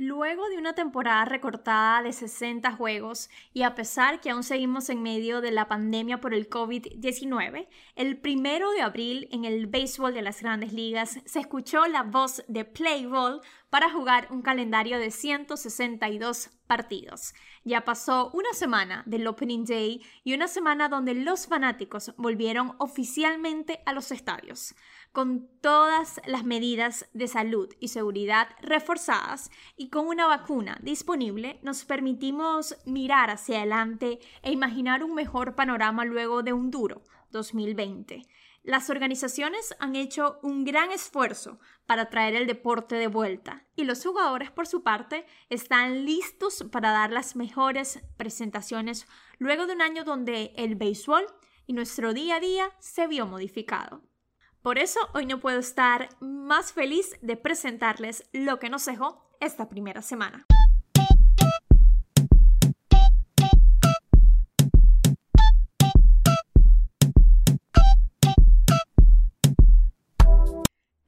Luego de una temporada recortada de 60 juegos y a pesar que aún seguimos en medio de la pandemia por el COVID-19, el primero de abril en el béisbol de las grandes ligas se escuchó la voz de Play Ball para jugar un calendario de 162 partidos. Ya pasó una semana del Opening Day y una semana donde los fanáticos volvieron oficialmente a los estadios. Con todas las medidas de salud y seguridad reforzadas y con una vacuna disponible, nos permitimos mirar hacia adelante e imaginar un mejor panorama luego de un duro 2020. Las organizaciones han hecho un gran esfuerzo para traer el deporte de vuelta y los jugadores por su parte están listos para dar las mejores presentaciones luego de un año donde el béisbol y nuestro día a día se vio modificado. Por eso hoy no puedo estar más feliz de presentarles lo que nos dejó esta primera semana.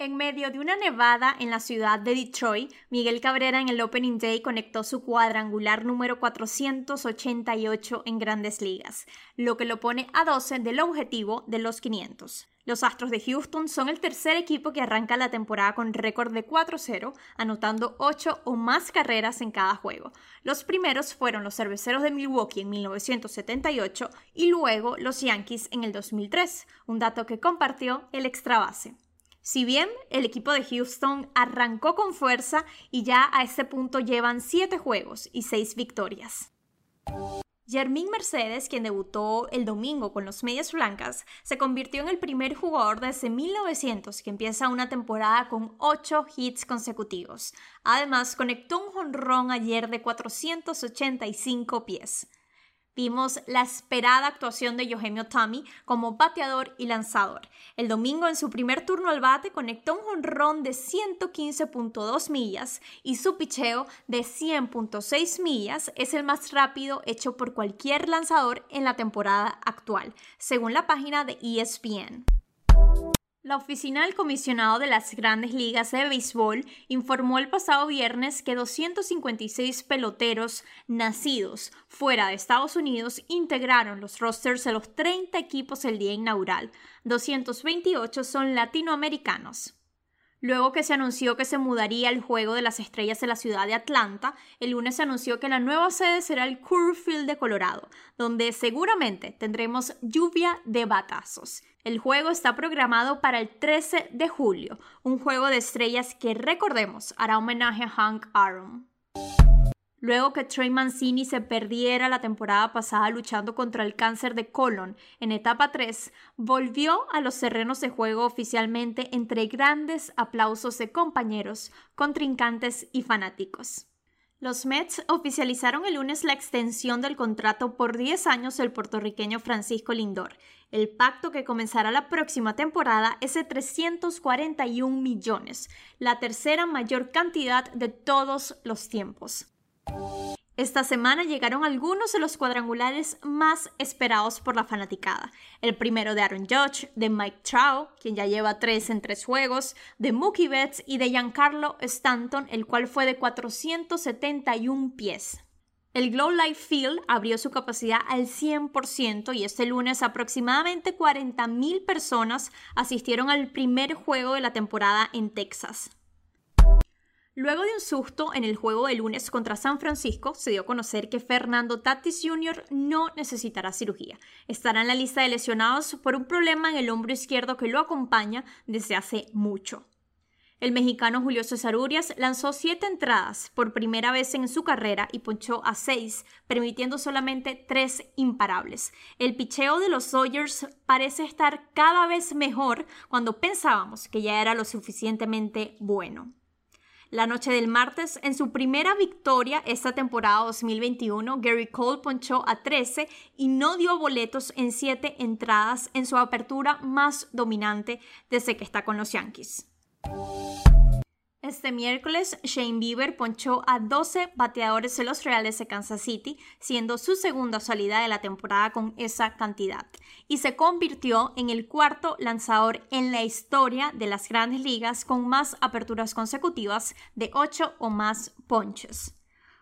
En medio de una nevada en la ciudad de Detroit, Miguel Cabrera en el Opening Day conectó su cuadrangular número 488 en grandes ligas, lo que lo pone a 12 del objetivo de los 500. Los Astros de Houston son el tercer equipo que arranca la temporada con récord de 4-0, anotando 8 o más carreras en cada juego. Los primeros fueron los Cerveceros de Milwaukee en 1978 y luego los Yankees en el 2003, un dato que compartió el extra base. Si bien el equipo de Houston arrancó con fuerza y ya a este punto llevan 7 juegos y 6 victorias. Jermín Mercedes, quien debutó el domingo con los Medias Blancas, se convirtió en el primer jugador desde 1900 que empieza una temporada con 8 hits consecutivos. Además, conectó un jonrón ayer de 485 pies vimos la esperada actuación de Eugenio Tami como bateador y lanzador. El domingo en su primer turno al bate conectó un jonrón de 115.2 millas y su picheo de 100.6 millas es el más rápido hecho por cualquier lanzador en la temporada actual, según la página de ESPN. La oficina del comisionado de las grandes ligas de béisbol informó el pasado viernes que 256 peloteros nacidos fuera de Estados Unidos integraron los rosters de los 30 equipos el día inaugural. 228 son latinoamericanos. Luego que se anunció que se mudaría el juego de las estrellas de la ciudad de Atlanta, el lunes se anunció que la nueva sede será el Coors de Colorado, donde seguramente tendremos lluvia de batazos. El juego está programado para el 13 de julio, un juego de estrellas que recordemos hará homenaje a Hank Aaron. Luego que Trey Mancini se perdiera la temporada pasada luchando contra el cáncer de colon en etapa 3, volvió a los terrenos de juego oficialmente entre grandes aplausos de compañeros, contrincantes y fanáticos. Los Mets oficializaron el lunes la extensión del contrato por 10 años del puertorriqueño Francisco Lindor. El pacto que comenzará la próxima temporada es de 341 millones, la tercera mayor cantidad de todos los tiempos. Esta semana llegaron algunos de los cuadrangulares más esperados por la fanaticada. El primero de Aaron Judge, de Mike Trout, quien ya lleva tres en tres juegos, de Mookie Betts y de Giancarlo Stanton, el cual fue de 471 pies. El Glow Life Field abrió su capacidad al 100% y este lunes aproximadamente 40.000 personas asistieron al primer juego de la temporada en Texas. Luego de un susto en el juego de lunes contra San Francisco, se dio a conocer que Fernando Tatis Jr. no necesitará cirugía. Estará en la lista de lesionados por un problema en el hombro izquierdo que lo acompaña desde hace mucho. El mexicano Julio César Urias lanzó siete entradas por primera vez en su carrera y ponchó a seis, permitiendo solamente tres imparables. El picheo de los Dodgers parece estar cada vez mejor cuando pensábamos que ya era lo suficientemente bueno. La noche del martes, en su primera victoria esta temporada 2021, Gary Cole ponchó a 13 y no dio boletos en 7 entradas en su apertura más dominante desde que está con los Yankees. Este miércoles, Shane Bieber ponchó a 12 bateadores de los Reales de Kansas City, siendo su segunda salida de la temporada con esa cantidad, y se convirtió en el cuarto lanzador en la historia de las grandes ligas con más aperturas consecutivas de 8 o más ponches.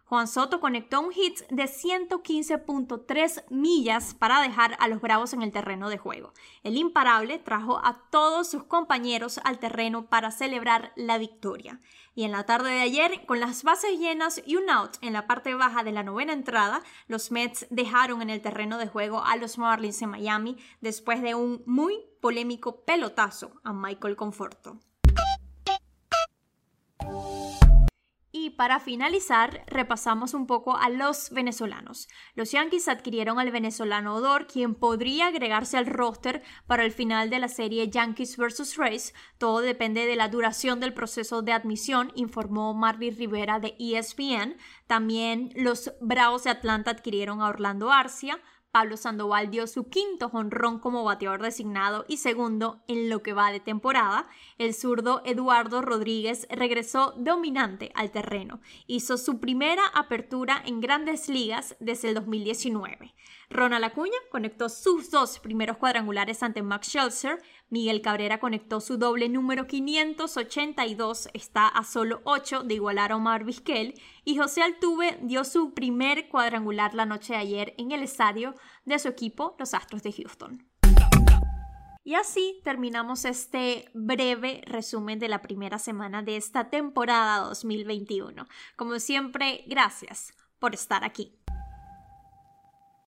Juan Soto conectó un hit de 115.3 millas para dejar a los Bravos en el terreno de juego. El imparable trajo a todos sus compañeros al terreno para celebrar la victoria. Y en la tarde de ayer, con las bases llenas y un out en la parte baja de la novena entrada, los Mets dejaron en el terreno de juego a los Marlins en Miami después de un muy polémico pelotazo a Michael Conforto. Para finalizar, repasamos un poco a los venezolanos. Los Yankees adquirieron al venezolano Odor, quien podría agregarse al roster para el final de la serie Yankees vs. Rays. Todo depende de la duración del proceso de admisión, informó Marvin Rivera de ESPN. También los Bravos de Atlanta adquirieron a Orlando Arcia. Pablo Sandoval dio su quinto jonrón como bateador designado y segundo en lo que va de temporada. El zurdo Eduardo Rodríguez regresó dominante al terreno. Hizo su primera apertura en grandes ligas desde el 2019. Ronald Acuña conectó sus dos primeros cuadrangulares ante Max Scherzer. Miguel Cabrera conectó su doble número 582, está a solo 8 de igualar a Omar Vizquel. Y José Altuve dio su primer cuadrangular la noche de ayer en el estadio de su equipo, los Astros de Houston. Y así terminamos este breve resumen de la primera semana de esta temporada 2021. Como siempre, gracias por estar aquí.